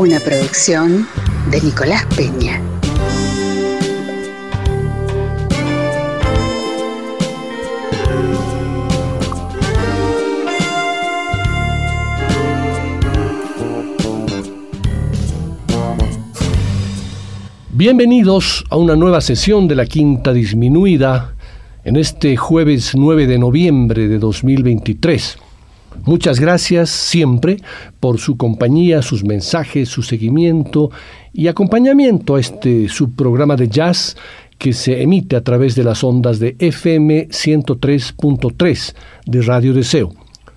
Una producción de Nicolás Peña. Bienvenidos a una nueva sesión de la Quinta Disminuida en este jueves 9 de noviembre de 2023. Muchas gracias siempre por su compañía, sus mensajes, su seguimiento y acompañamiento a este subprograma de jazz que se emite a través de las ondas de FM 103.3 de Radio Deseo,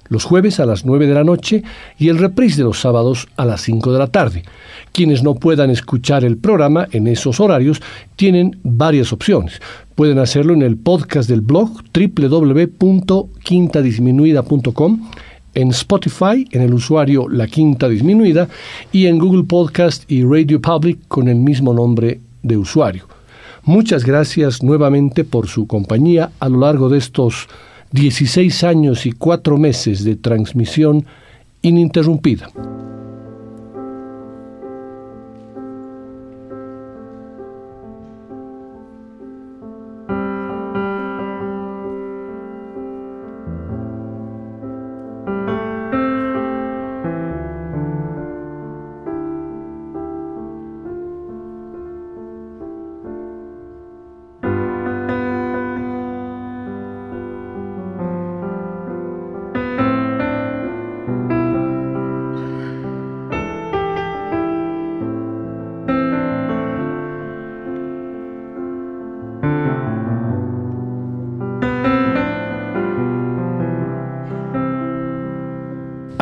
los jueves a las 9 de la noche y el reprise de los sábados a las 5 de la tarde. Quienes no puedan escuchar el programa en esos horarios tienen varias opciones. Pueden hacerlo en el podcast del blog www.quintadisminuida.com, en Spotify en el usuario La Quinta Disminuida y en Google Podcast y Radio Public con el mismo nombre de usuario. Muchas gracias nuevamente por su compañía a lo largo de estos 16 años y 4 meses de transmisión ininterrumpida.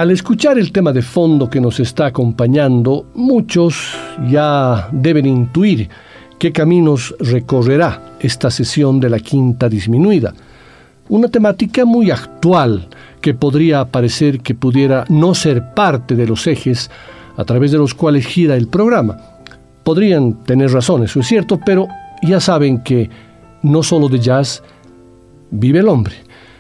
Al escuchar el tema de fondo que nos está acompañando, muchos ya deben intuir qué caminos recorrerá esta sesión de la quinta disminuida. Una temática muy actual que podría parecer que pudiera no ser parte de los ejes a través de los cuales gira el programa. Podrían tener razón, eso es cierto, pero ya saben que no solo de jazz vive el hombre.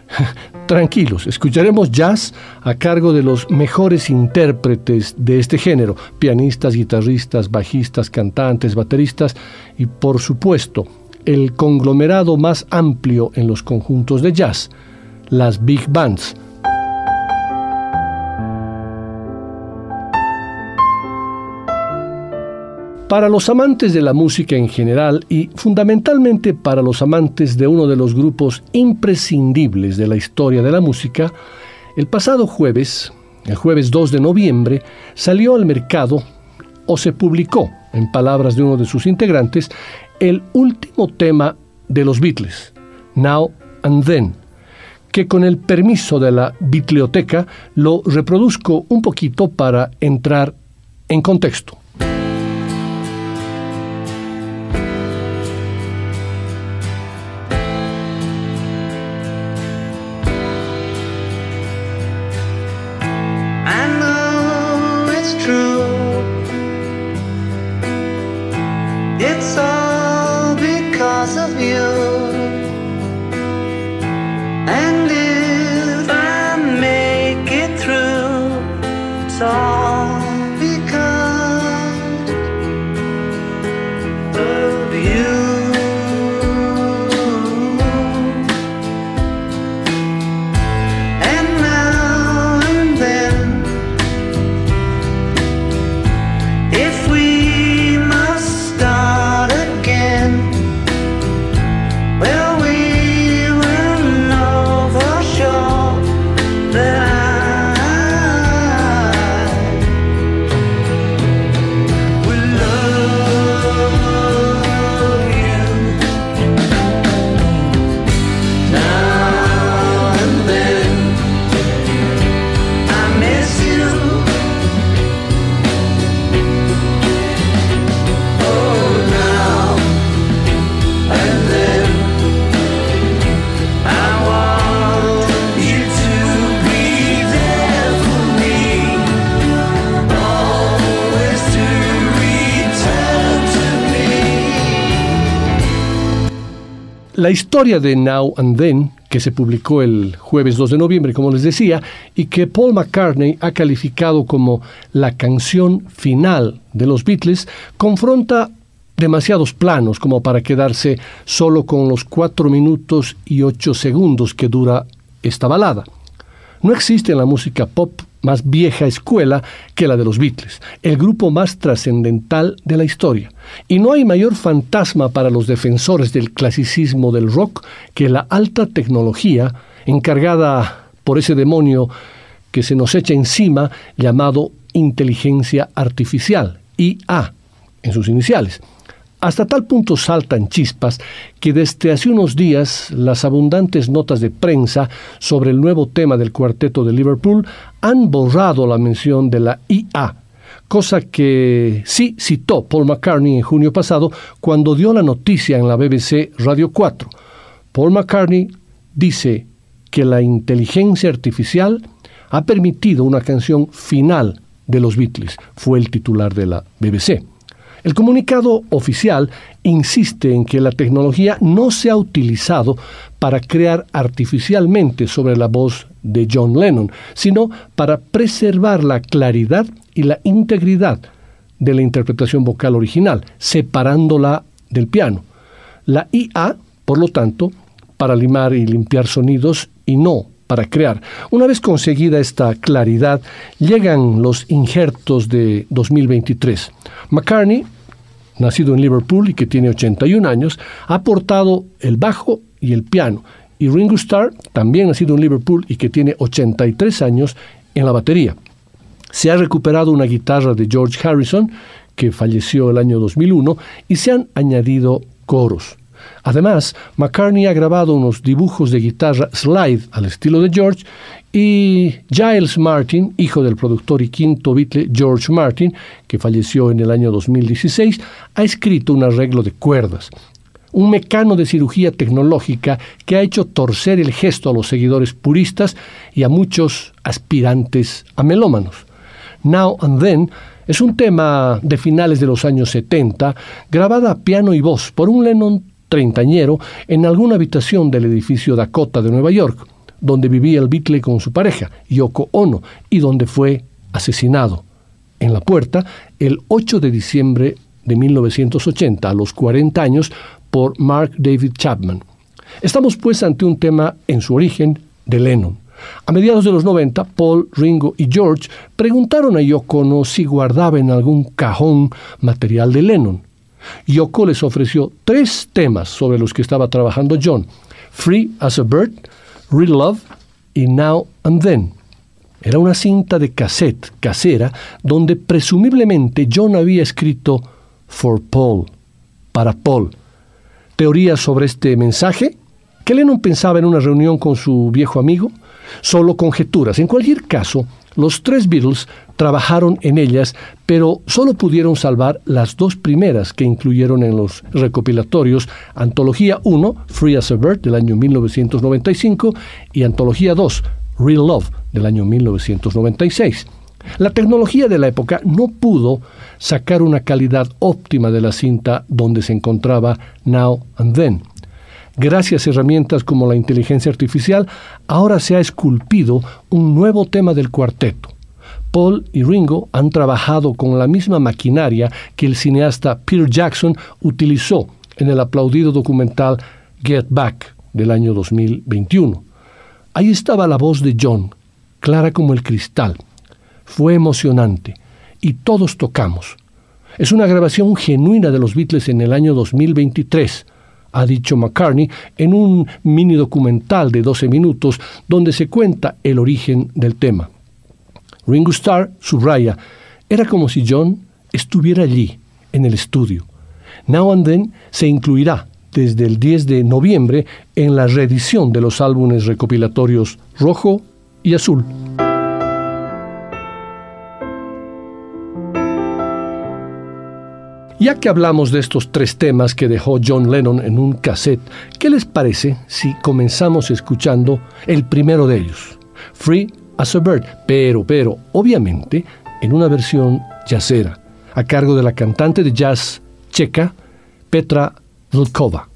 Tranquilos, escucharemos jazz a cargo de los mejores intérpretes de este género, pianistas, guitarristas, bajistas, cantantes, bateristas y por supuesto el conglomerado más amplio en los conjuntos de jazz, las big bands, Para los amantes de la música en general y fundamentalmente para los amantes de uno de los grupos imprescindibles de la historia de la música, el pasado jueves, el jueves 2 de noviembre, salió al mercado o se publicó, en palabras de uno de sus integrantes, el último tema de los Beatles, Now and Then, que con el permiso de la biblioteca lo reproduzco un poquito para entrar en contexto. La historia de Now and Then, que se publicó el jueves 2 de noviembre, como les decía, y que Paul McCartney ha calificado como la canción final de los Beatles, confronta demasiados planos como para quedarse solo con los 4 minutos y 8 segundos que dura esta balada. No existe en la música pop más vieja escuela que la de los Beatles, el grupo más trascendental de la historia. Y no hay mayor fantasma para los defensores del clasicismo del rock que la alta tecnología encargada por ese demonio que se nos echa encima llamado inteligencia artificial, IA, en sus iniciales. Hasta tal punto saltan chispas que desde hace unos días las abundantes notas de prensa sobre el nuevo tema del cuarteto de Liverpool han borrado la mención de la IA, cosa que sí citó Paul McCartney en junio pasado cuando dio la noticia en la BBC Radio 4. Paul McCartney dice que la inteligencia artificial ha permitido una canción final de los Beatles, fue el titular de la BBC. El comunicado oficial insiste en que la tecnología no se ha utilizado para crear artificialmente sobre la voz de John Lennon, sino para preservar la claridad y la integridad de la interpretación vocal original, separándola del piano. La IA, por lo tanto, para limar y limpiar sonidos y no para crear. Una vez conseguida esta claridad, llegan los injertos de 2023. McCartney, nacido en Liverpool y que tiene 81 años, ha aportado el bajo y el piano. Y Ringo Starr, también nacido en Liverpool y que tiene 83 años, en la batería. Se ha recuperado una guitarra de George Harrison, que falleció el año 2001, y se han añadido coros. Además, McCartney ha grabado unos dibujos de guitarra slide al estilo de George y Giles Martin, hijo del productor y quinto Beatle George Martin, que falleció en el año 2016, ha escrito un arreglo de cuerdas, un mecano de cirugía tecnológica que ha hecho torcer el gesto a los seguidores puristas y a muchos aspirantes a melómanos. Now and Then es un tema de finales de los años 70, grabada a piano y voz por un Lennon treintañero en alguna habitación del edificio Dakota de Nueva York, donde vivía el Beatle con su pareja, Yoko Ono, y donde fue asesinado en la puerta el 8 de diciembre de 1980, a los 40 años, por Mark David Chapman. Estamos pues ante un tema en su origen de Lennon. A mediados de los 90, Paul, Ringo y George preguntaron a Yoko Ono si guardaba en algún cajón material de Lennon. Yoko les ofreció tres temas sobre los que estaba trabajando John: Free as a Bird, Real Love y Now and Then. Era una cinta de cassette casera donde presumiblemente John había escrito For Paul, para Paul. ¿Teorías sobre este mensaje? ¿Que Lennon pensaba en una reunión con su viejo amigo? Solo conjeturas. En cualquier caso, los tres Beatles trabajaron en ellas, pero solo pudieron salvar las dos primeras que incluyeron en los recopilatorios Antología 1, Free as a Bird, del año 1995, y Antología 2, Real Love, del año 1996. La tecnología de la época no pudo sacar una calidad óptima de la cinta donde se encontraba Now and Then. Gracias a herramientas como la inteligencia artificial, ahora se ha esculpido un nuevo tema del cuarteto. Paul y Ringo han trabajado con la misma maquinaria que el cineasta Peter Jackson utilizó en el aplaudido documental Get Back del año 2021. Ahí estaba la voz de John, clara como el cristal. Fue emocionante y todos tocamos. Es una grabación genuina de los Beatles en el año 2023 ha dicho McCartney en un mini documental de 12 minutos donde se cuenta el origen del tema. Ringo Starr subraya, era como si John estuviera allí, en el estudio. Now and Then se incluirá desde el 10 de noviembre en la reedición de los álbumes recopilatorios Rojo y Azul. Ya que hablamos de estos tres temas que dejó John Lennon en un cassette, ¿qué les parece si comenzamos escuchando el primero de ellos? Free as a Bird, pero, pero, obviamente, en una versión jazzera, a cargo de la cantante de jazz checa Petra Vlkova.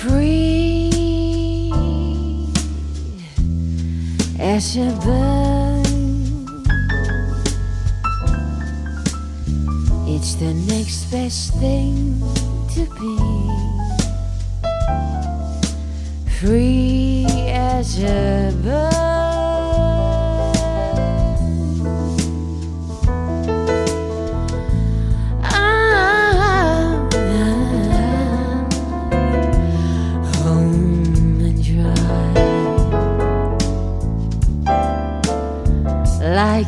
Free as a bird. It's the next best thing to be free as a bird.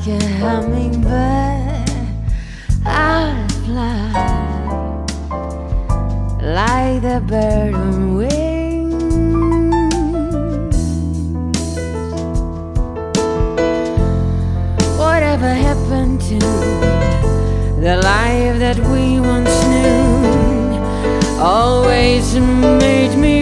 Like a hummingbird, I'll fly like the bird on wings. Whatever happened to the life that we once knew always made me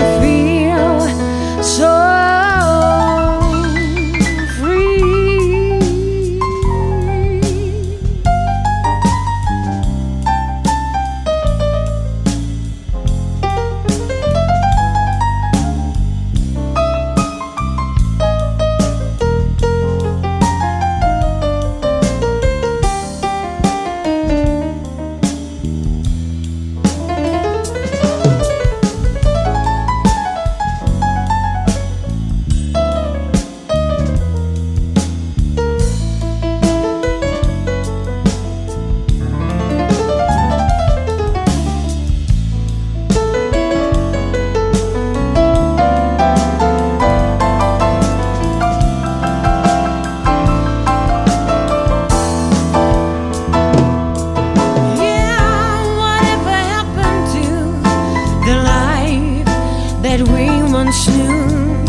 Soon.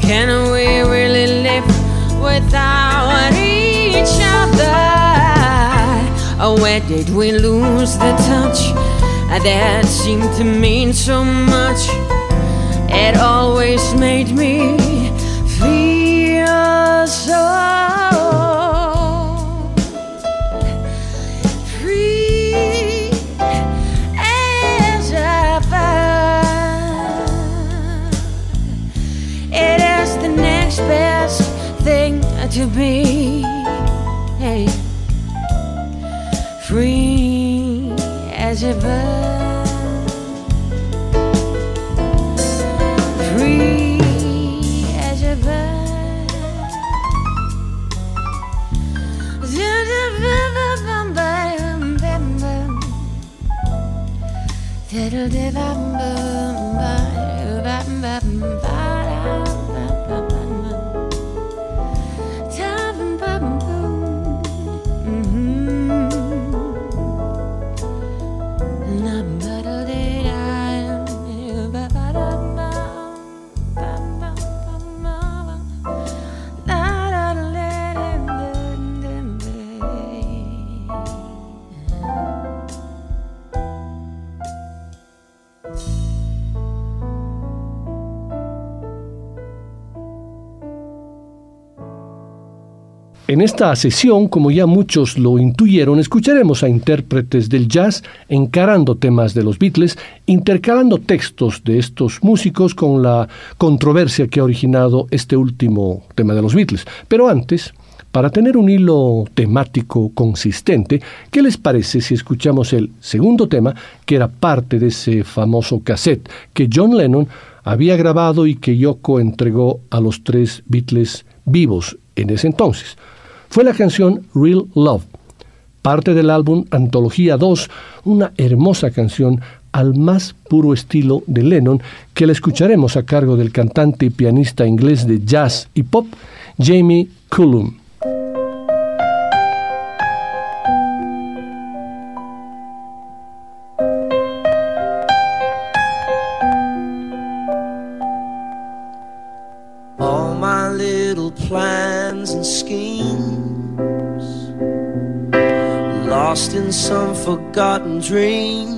Can we really live without each other? Where did we lose the touch that seemed to mean so much? It always made me feel so. be hey, free as a bird, free as a bird. Diddle-dibba-bum-bum. En esta sesión, como ya muchos lo intuyeron, escucharemos a intérpretes del jazz encarando temas de los Beatles, intercalando textos de estos músicos con la controversia que ha originado este último tema de los Beatles. Pero antes, para tener un hilo temático consistente, ¿qué les parece si escuchamos el segundo tema, que era parte de ese famoso cassette que John Lennon había grabado y que Yoko entregó a los tres Beatles vivos en ese entonces? Fue la canción Real Love, parte del álbum Antología 2, una hermosa canción al más puro estilo de Lennon que la escucharemos a cargo del cantante y pianista inglés de jazz y pop, Jamie Cullum. forgotten dreams.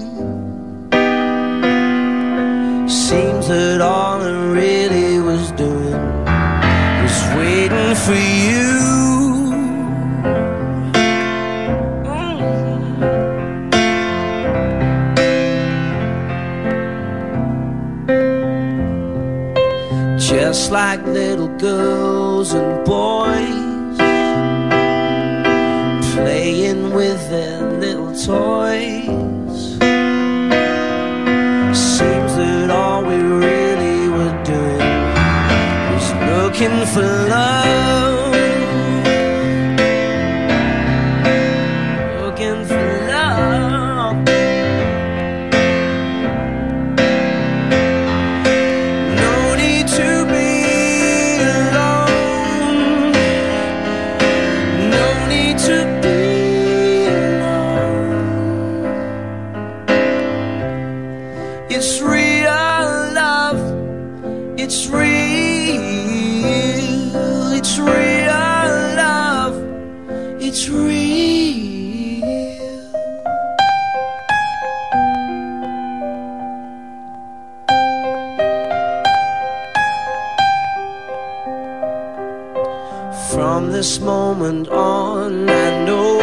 This moment on, I know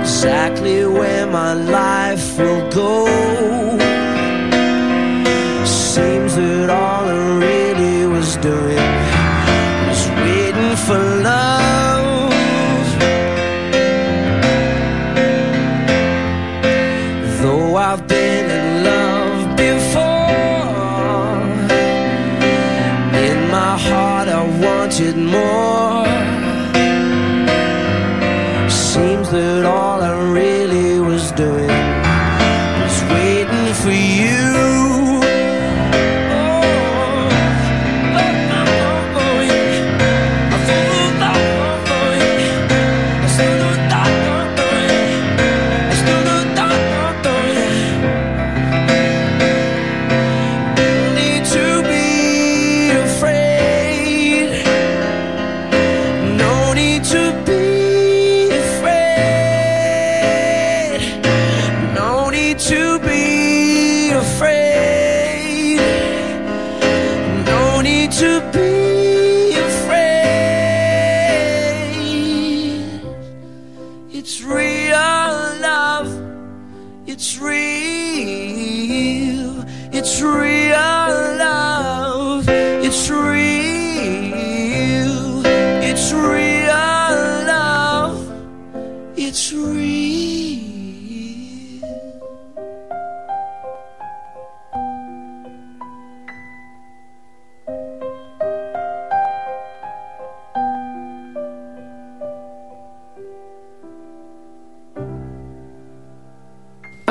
exactly where my life will go.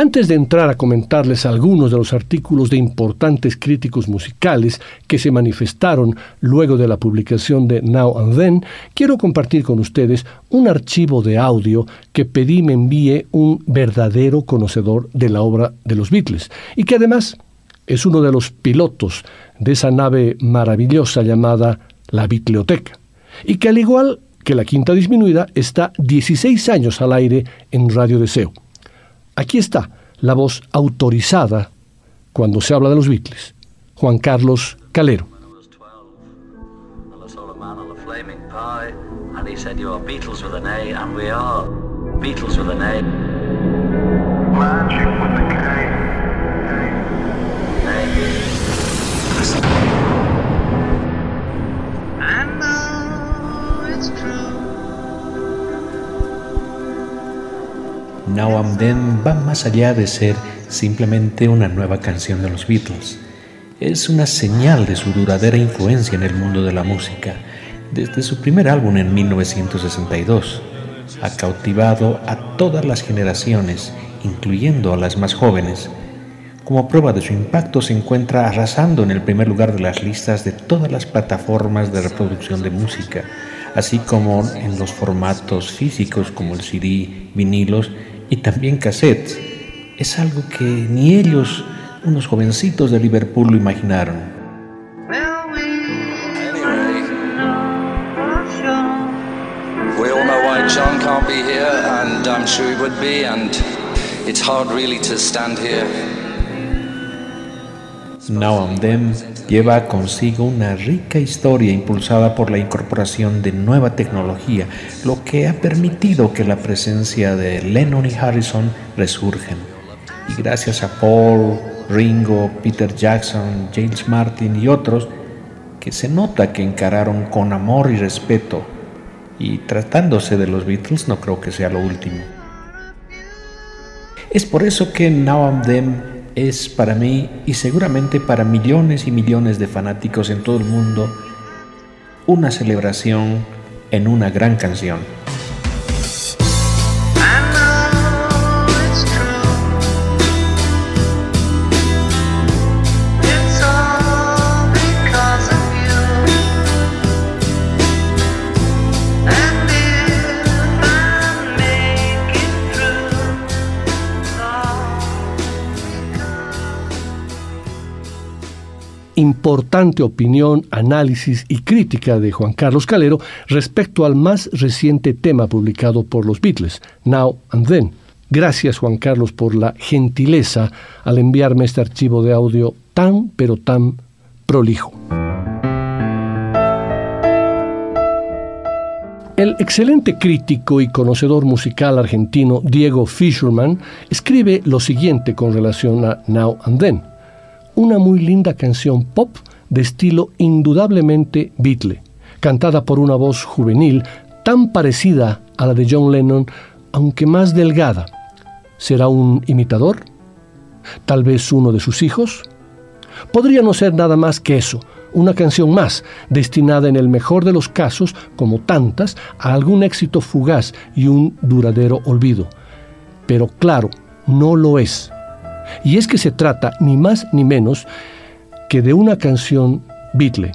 Antes de entrar a comentarles algunos de los artículos de importantes críticos musicales que se manifestaron luego de la publicación de Now and Then, quiero compartir con ustedes un archivo de audio que pedí me envíe un verdadero conocedor de la obra de los Beatles y que además es uno de los pilotos de esa nave maravillosa llamada la Biblioteca y que al igual que la Quinta Disminuida está 16 años al aire en Radio Deseo. Aquí está la voz autorizada cuando se habla de los Beatles, Juan Carlos Calero. when Now and Then va más allá de ser simplemente una nueva canción de los Beatles. Es una señal de su duradera influencia en el mundo de la música. Desde su primer álbum en 1962, ha cautivado a todas las generaciones, incluyendo a las más jóvenes. Como prueba de su impacto se encuentra arrasando en el primer lugar de las listas de todas las plataformas de reproducción de música, así como en los formatos físicos como el CD, vinilos y también cassettes. Es algo que ni ellos, unos jovencitos de Liverpool, lo imaginaron. John can't be here, and I'm sure he would be, and it's hard really to stand here. Now and Then lleva consigo una rica historia impulsada por la incorporación de nueva tecnología, lo que ha permitido que la presencia de Lennon y Harrison resurjan. Y gracias a Paul, Ringo, Peter Jackson, James Martin y otros, que se nota que encararon con amor y respeto. Y tratándose de los Beatles no creo que sea lo último. Es por eso que Now and Then es para mí y seguramente para millones y millones de fanáticos en todo el mundo una celebración en una gran canción. Importante opinión, análisis y crítica de Juan Carlos Calero respecto al más reciente tema publicado por los Beatles, Now and Then. Gracias Juan Carlos por la gentileza al enviarme este archivo de audio tan pero tan prolijo. El excelente crítico y conocedor musical argentino Diego Fisherman escribe lo siguiente con relación a Now and Then. Una muy linda canción pop de estilo indudablemente Beatle, cantada por una voz juvenil tan parecida a la de John Lennon, aunque más delgada. ¿Será un imitador? ¿Tal vez uno de sus hijos? Podría no ser nada más que eso, una canción más, destinada en el mejor de los casos, como tantas, a algún éxito fugaz y un duradero olvido. Pero claro, no lo es. Y es que se trata ni más ni menos que de una canción Beatle,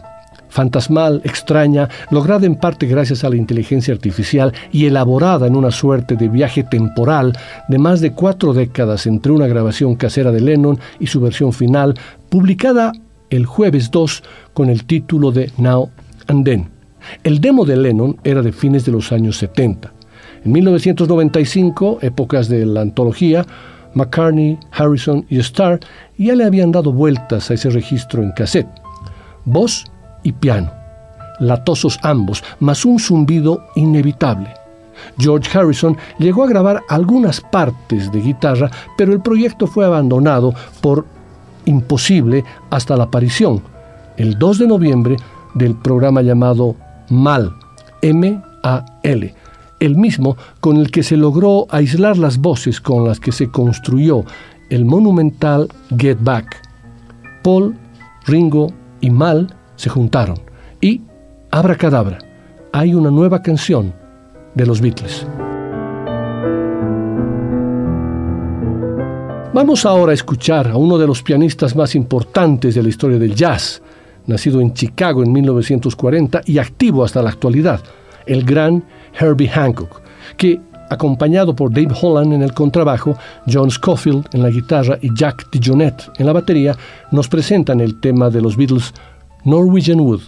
fantasmal, extraña, lograda en parte gracias a la inteligencia artificial y elaborada en una suerte de viaje temporal de más de cuatro décadas entre una grabación casera de Lennon y su versión final, publicada el jueves 2 con el título de Now and Then. El demo de Lennon era de fines de los años 70. En 1995, épocas de la antología, McCartney, Harrison y Starr ya le habían dado vueltas a ese registro en cassette. Voz y piano, latosos ambos, más un zumbido inevitable. George Harrison llegó a grabar algunas partes de guitarra, pero el proyecto fue abandonado por imposible hasta la aparición, el 2 de noviembre, del programa llamado MAL, M-A-L, el mismo con el que se logró aislar las voces con las que se construyó el monumental Get Back. Paul, Ringo y Mal se juntaron y, abracadabra, hay una nueva canción de los Beatles. Vamos ahora a escuchar a uno de los pianistas más importantes de la historia del jazz, nacido en Chicago en 1940 y activo hasta la actualidad, el gran Herbie Hancock, que, acompañado por Dave Holland en el contrabajo, John Scofield en la guitarra y Jack DeJohnette en la batería, nos presentan el tema de los Beatles Norwegian Wood.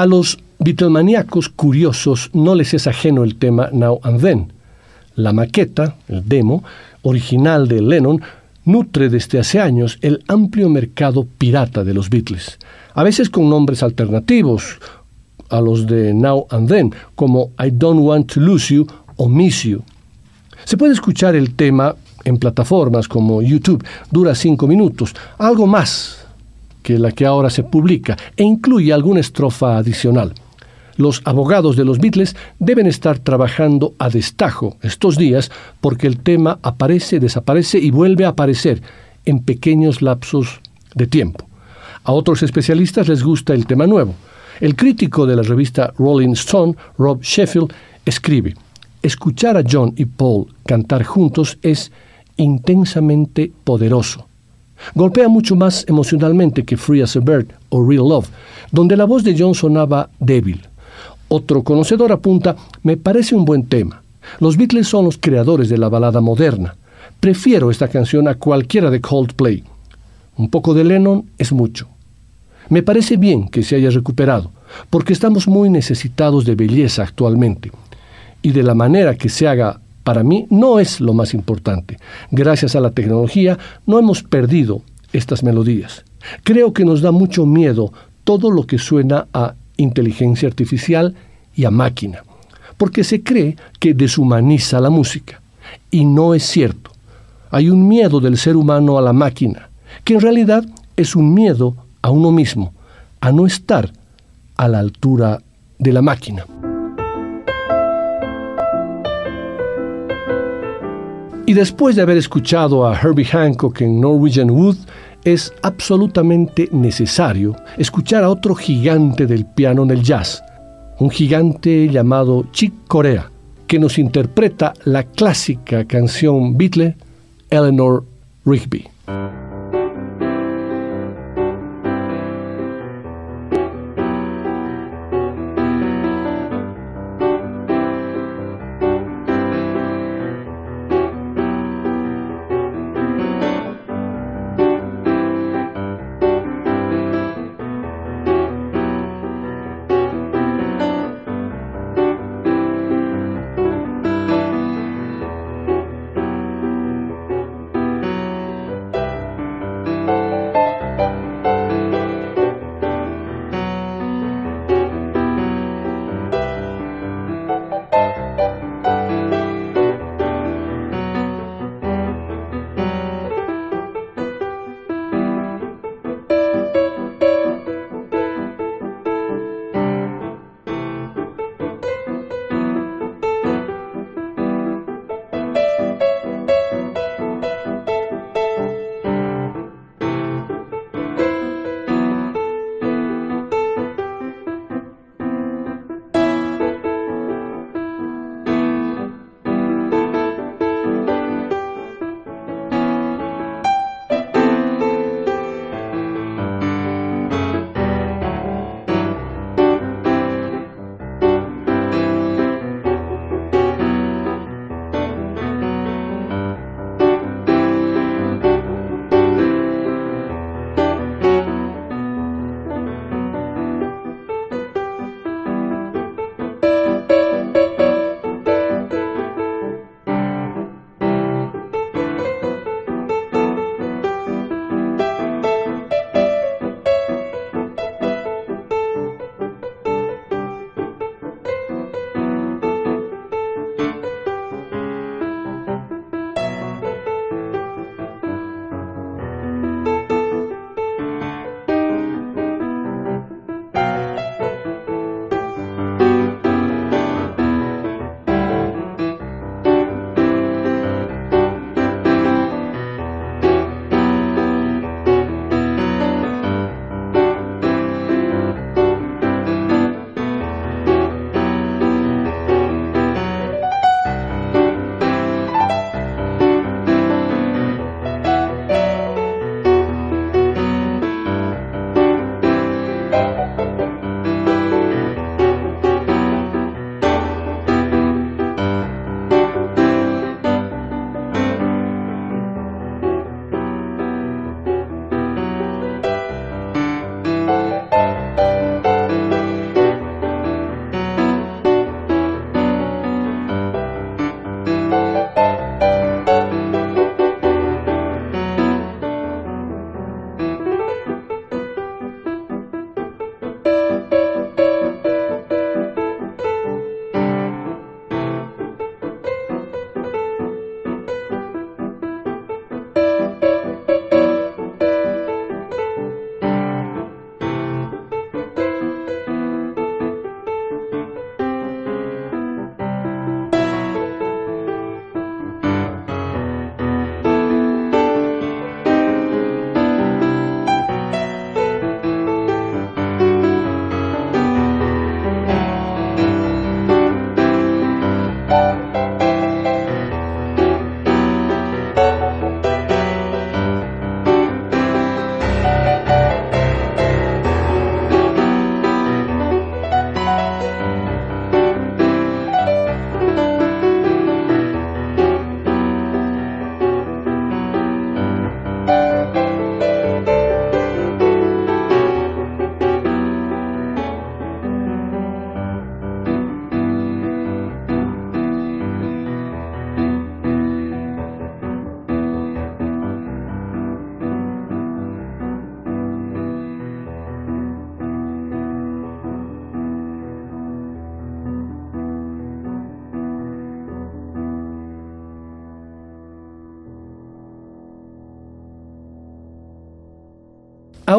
A los Beatlemaníacos curiosos no les es ajeno el tema Now and Then. La maqueta, el demo, original de Lennon, nutre desde hace años el amplio mercado pirata de los Beatles, a veces con nombres alternativos a los de Now and Then, como I Don't Want to Lose You o Miss You. Se puede escuchar el tema en plataformas como YouTube, dura cinco minutos, algo más que la que ahora se publica, e incluye alguna estrofa adicional. Los abogados de los Beatles deben estar trabajando a destajo estos días porque el tema aparece, desaparece y vuelve a aparecer en pequeños lapsos de tiempo. A otros especialistas les gusta el tema nuevo. El crítico de la revista Rolling Stone, Rob Sheffield, escribe, Escuchar a John y Paul cantar juntos es intensamente poderoso. Golpea mucho más emocionalmente que Free as a Bird o Real Love, donde la voz de John sonaba débil. Otro conocedor apunta, me parece un buen tema. Los Beatles son los creadores de la balada moderna. Prefiero esta canción a cualquiera de Coldplay. Un poco de Lennon es mucho. Me parece bien que se haya recuperado, porque estamos muy necesitados de belleza actualmente. Y de la manera que se haga, para mí, no es lo más importante. Gracias a la tecnología no hemos perdido estas melodías. Creo que nos da mucho miedo todo lo que suena a inteligencia artificial y a máquina, porque se cree que deshumaniza la música. Y no es cierto. Hay un miedo del ser humano a la máquina, que en realidad es un miedo a uno mismo, a no estar a la altura de la máquina. Y después de haber escuchado a Herbie Hancock en Norwegian Wood, es absolutamente necesario escuchar a otro gigante del piano en el jazz, un gigante llamado Chick Corea, que nos interpreta la clásica canción Beatle Eleanor Rigby.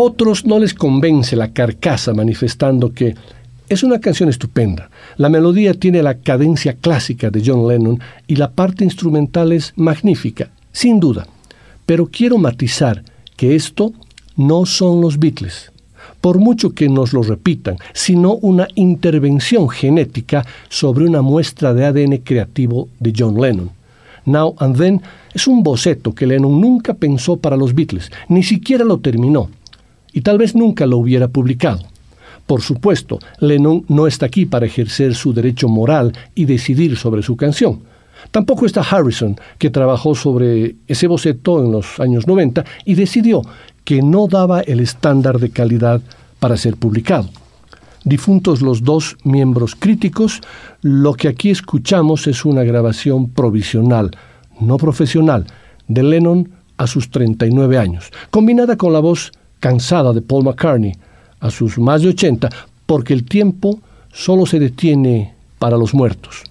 Otros no les convence la carcasa manifestando que es una canción estupenda. La melodía tiene la cadencia clásica de John Lennon y la parte instrumental es magnífica, sin duda. Pero quiero matizar que esto no son los Beatles, por mucho que nos lo repitan, sino una intervención genética sobre una muestra de ADN creativo de John Lennon. Now and Then es un boceto que Lennon nunca pensó para los Beatles, ni siquiera lo terminó, y tal vez nunca lo hubiera publicado. Por supuesto, Lennon no está aquí para ejercer su derecho moral y decidir sobre su canción. Tampoco está Harrison, que trabajó sobre ese boceto en los años 90 y decidió que no daba el estándar de calidad para ser publicado. Difuntos los dos miembros críticos, lo que aquí escuchamos es una grabación provisional, no profesional, de Lennon a sus 39 años, combinada con la voz cansada de Paul McCartney a sus más de 80, porque el tiempo solo se detiene para los muertos.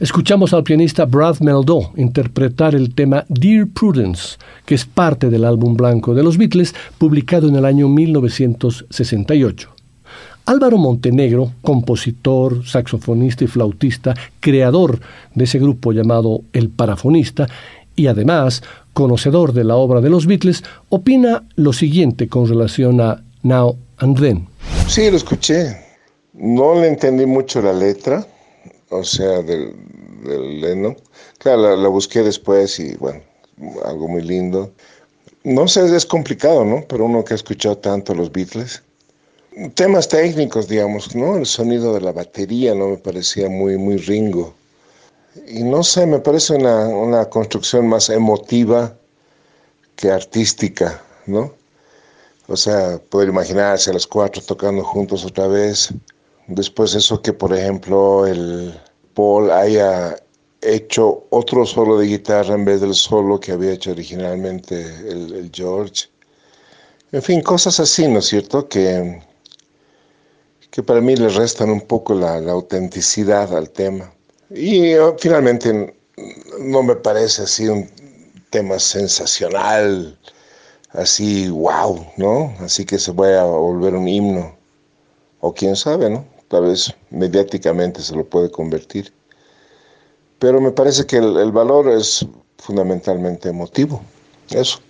Escuchamos al pianista Brad Meldó interpretar el tema Dear Prudence, que es parte del álbum blanco de los Beatles, publicado en el año 1968. Álvaro Montenegro, compositor, saxofonista y flautista, creador de ese grupo llamado El Parafonista, y además conocedor de la obra de los Beatles, opina lo siguiente con relación a Now and Then. Sí, lo escuché. No le entendí mucho la letra, o sea, del, del Lennon. Claro, la, busqué después y bueno, algo muy lindo. No sé, es complicado, ¿no? Pero uno que ha escuchado tanto los Beatles. Temas técnicos, digamos, ¿no? El sonido de la batería no me parecía muy, muy ringo. Y no sé, me parece una, una construcción más emotiva que artística, ¿no? O sea, poder imaginarse a los cuatro tocando juntos otra vez. Después eso que, por ejemplo, el, Paul haya hecho otro solo de guitarra en vez del solo que había hecho originalmente el, George. En fin, cosas así, ¿no es cierto? Que, que para mí le restan un poco la, autenticidad al tema. Y oh, finalmente no me parece así un tema sensacional, así wow, ¿no? Así que se vaya a volver un himno. O quién sabe, ¿no? Tal vez mediáticamente se lo puede convertir. Pero me parece que el, valor es fundamentalmente emotivo. Eso.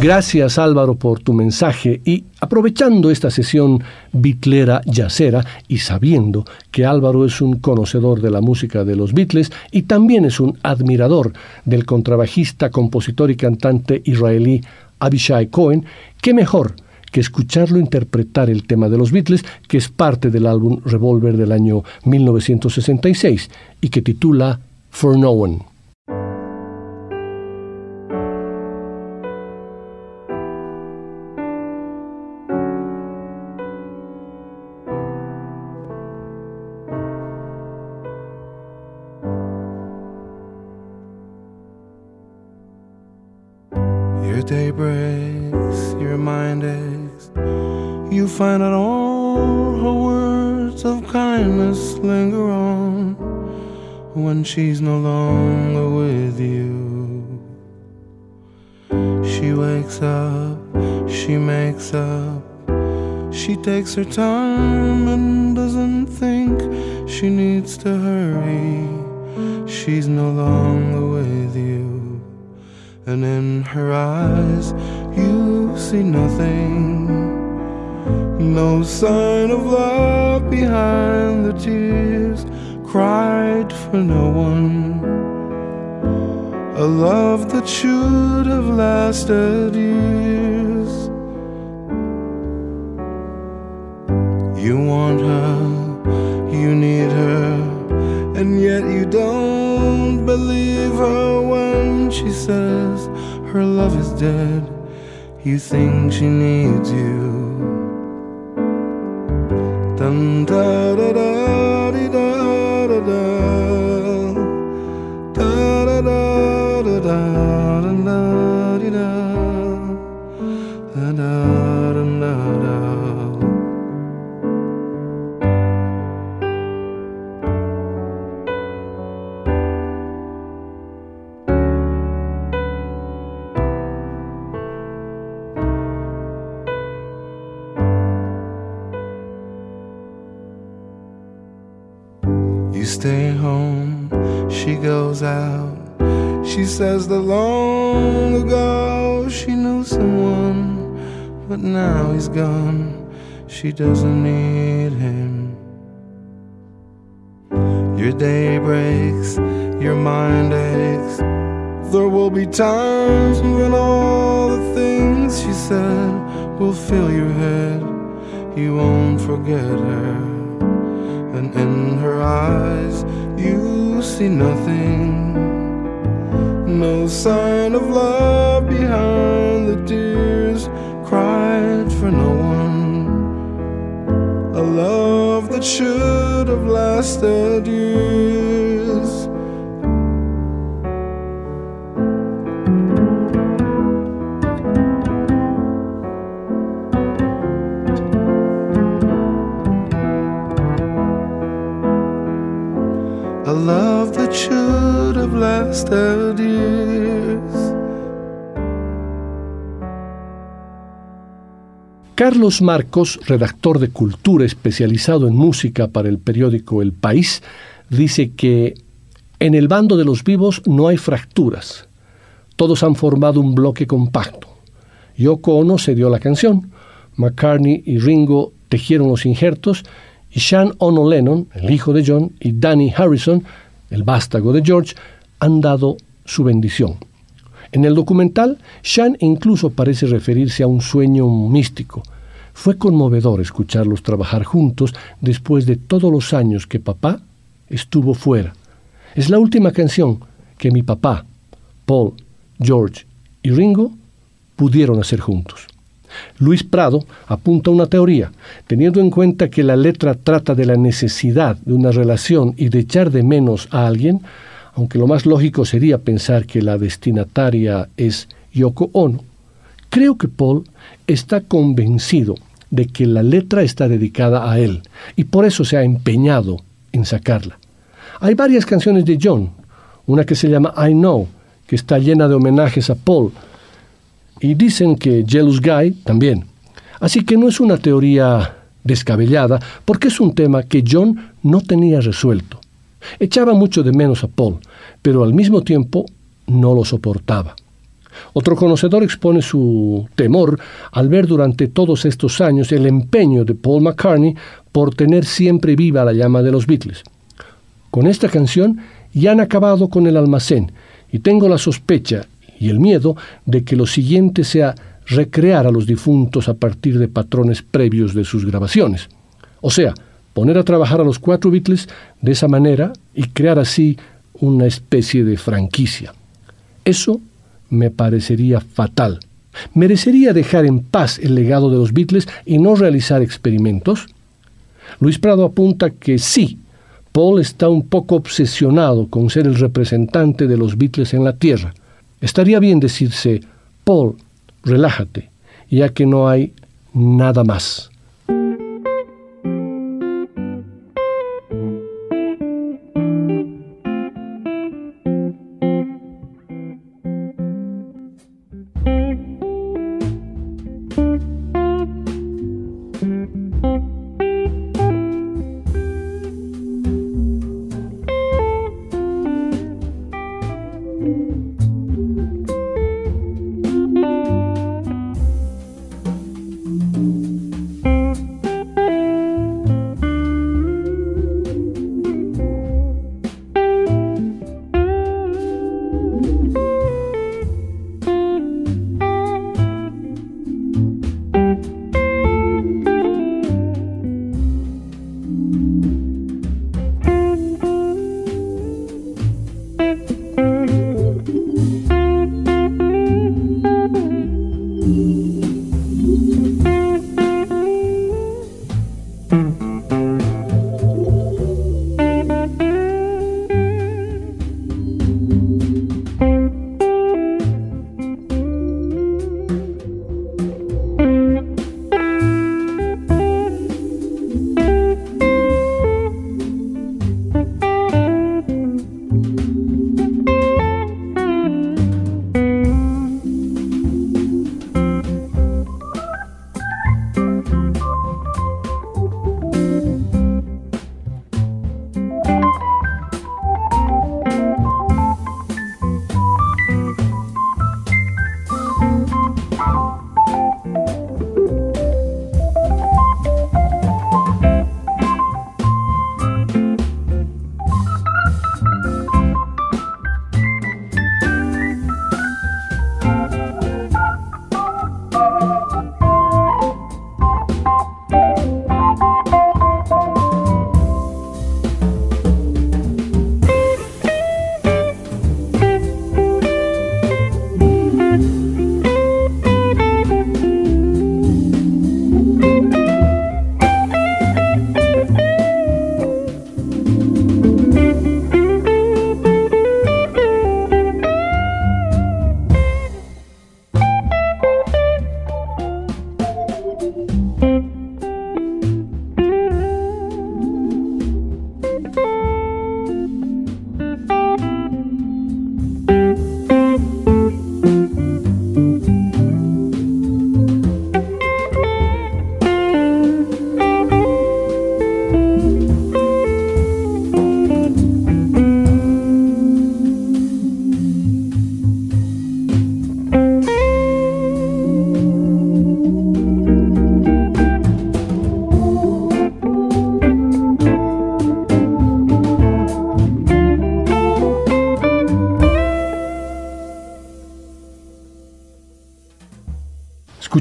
Gracias Álvaro por tu mensaje y aprovechando esta sesión bitlera yacera y sabiendo que Álvaro es un conocedor de la música de los Beatles y también es un admirador del contrabajista, compositor y cantante israelí Abishai Cohen, qué mejor que escucharlo interpretar el tema de los Beatles, que es parte del álbum Revolver del año 1966 y que titula For No One. Takes her time and doesn't think she needs to hurry. She's no longer with you and in her eyes you see nothing. No sign of love behind the tears cried for no one. A love that should have lasted years. You want her, you need her, and yet you don't believe her when she says her love is dead. You think she needs you. Dun da da da she goes out. She says that long ago she knew someone, but now he's gone. She doesn't need him. Your day breaks, your mind aches. There will be times when all the things she said will fill your head. You won't forget her and in her eyes you see nothing. No sign of love behind the tears cried for no one. A love that should have lasted years. Carlos Marcos, redactor de cultura especializado en música para el periódico El País, dice que en el bando de los vivos no hay fracturas. Todos han formado un bloque compacto. Yoko Ono se dio la canción, McCartney y Ringo tejieron los injertos y Sean Ono Lennon, el hijo de John, y Danny Harrison, el vástago de George, han dado su bendición. En el documental, Sean incluso parece referirse a un sueño místico. Fue conmovedor escucharlos trabajar juntos después de todos los años que papá estuvo fuera. Es la última canción que mi papá, Paul, George y Ringo pudieron hacer juntos. Luis Prado apunta una teoría, teniendo en cuenta que la letra trata de la necesidad de una relación y de echar de menos a alguien, aunque lo más lógico sería pensar que la destinataria es Yoko Ono, creo que Paul está convencido de que la letra está dedicada a él y por eso se ha empeñado en sacarla. Hay varias canciones de John, una que se llama I Know, que está llena de homenajes a Paul, y dicen que Jealous Guy también. Así que no es una teoría descabellada, porque es un tema que John no tenía resuelto. Echaba mucho de menos a Paul, pero al mismo tiempo no lo soportaba. Otro conocedor expone su temor al ver durante todos estos años el empeño de Paul McCartney por tener siempre viva la llama de los Beatles. Con esta canción ya han acabado con el almacén y tengo la sospecha y el miedo de que lo siguiente sea recrear a los difuntos a partir de patrones previos de sus grabaciones. O sea, poner a trabajar a los cuatro Beatles de esa manera y crear así una especie de franquicia. Eso me parecería fatal. ¿Merecería dejar en paz el legado de los Beatles y no realizar experimentos? Luis Prado apunta que sí, Paul está un poco obsesionado con ser el representante de los Beatles en la Tierra. Estaría bien decirse, Paul, relájate, ya que no hay nada más.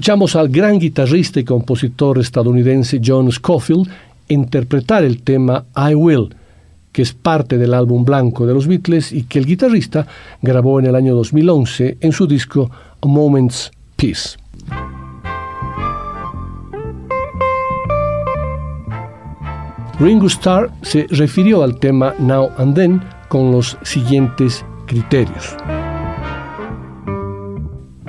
Al gran guitarrista y compositor estadounidense John Scofield interpretar el tema I Will, que es parte del álbum blanco de los Beatles y que el guitarrista grabó en el año 2011 en su disco A Moment's Peace. Ringo Starr se refirió al tema Now and Then con los siguientes criterios.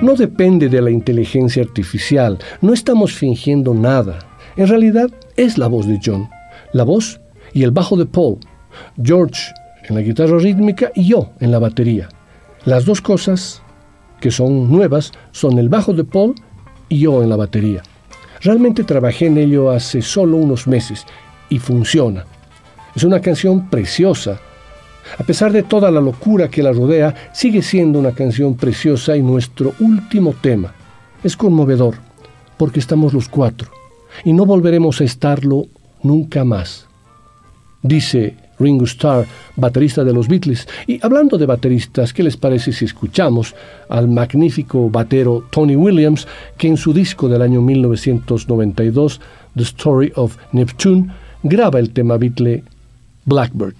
No depende de la inteligencia artificial, no estamos fingiendo nada. En realidad es la voz de John, la voz y el bajo de Paul, George en la guitarra rítmica y yo en la batería. Las dos cosas que son nuevas son el bajo de Paul y yo en la batería. Realmente trabajé en ello hace solo unos meses y funciona. Es una canción preciosa. A pesar de toda la locura que la rodea, sigue siendo una canción preciosa y nuestro último tema. Es conmovedor, porque estamos los cuatro, y no volveremos a estarlo nunca más. Dice Ringo Starr, baterista de los Beatles. Y hablando de bateristas, ¿qué les parece si escuchamos al magnífico batero Tony Williams, que en su disco del año 1992, The Story of Neptune, graba el tema Beatle Blackbird?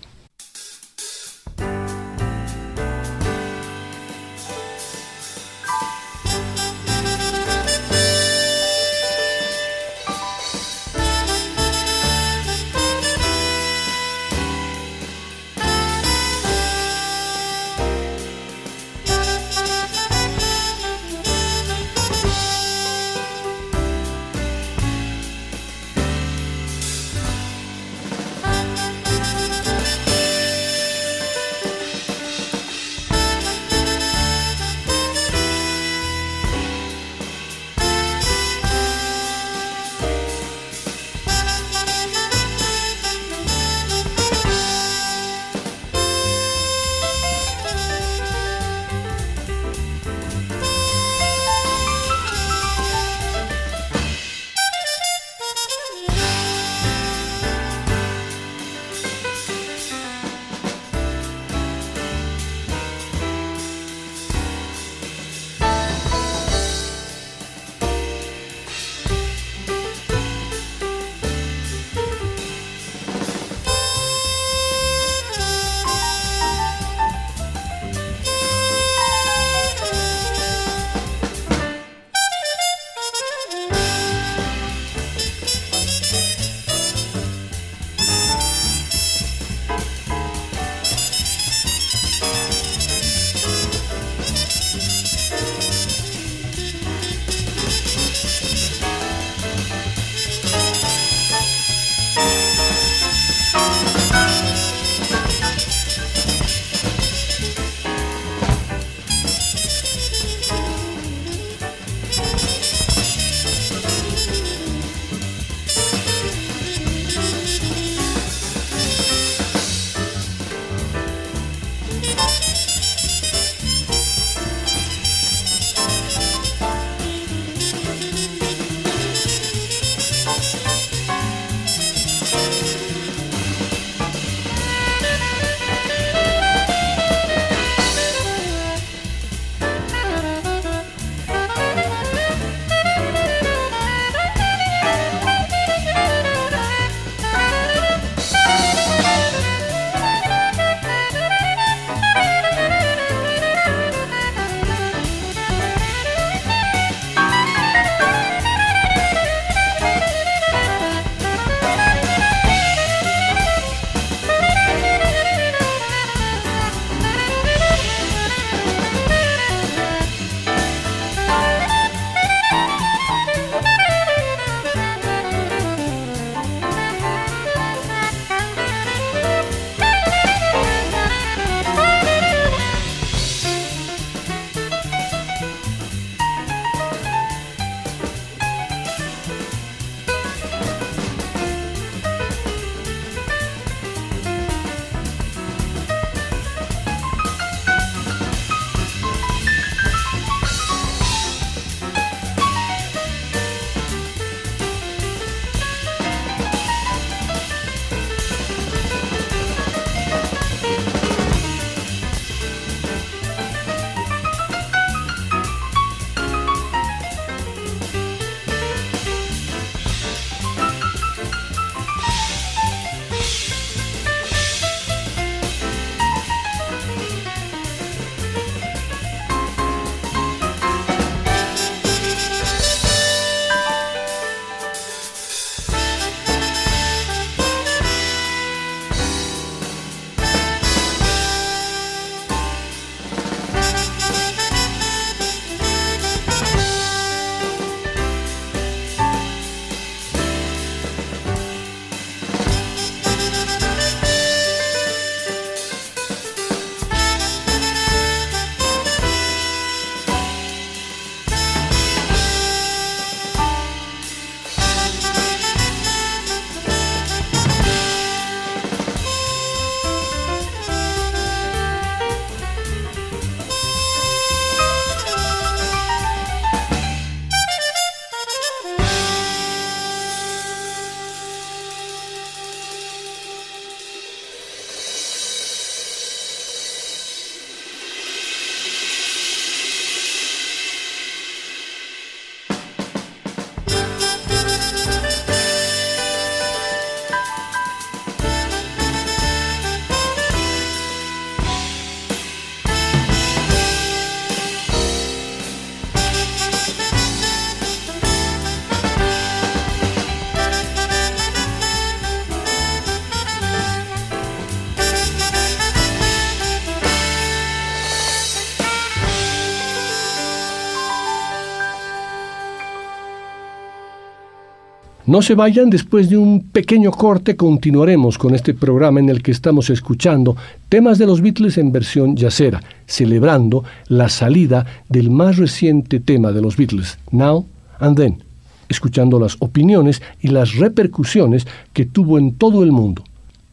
No se vayan, después de un pequeño corte continuaremos con este programa en el que estamos escuchando temas de los Beatles en versión yacera, celebrando la salida del más reciente tema de los Beatles, Now and Then, escuchando las opiniones y las repercusiones que tuvo en todo el mundo.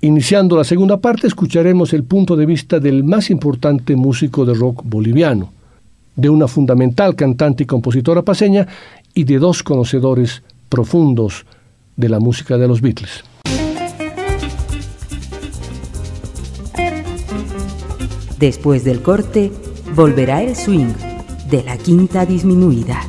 Iniciando la segunda parte, escucharemos el punto de vista del más importante músico de rock boliviano, de una fundamental cantante y compositora paseña y de dos conocedores profundos de la música de los Beatles. Después del corte, volverá el swing de la quinta disminuida.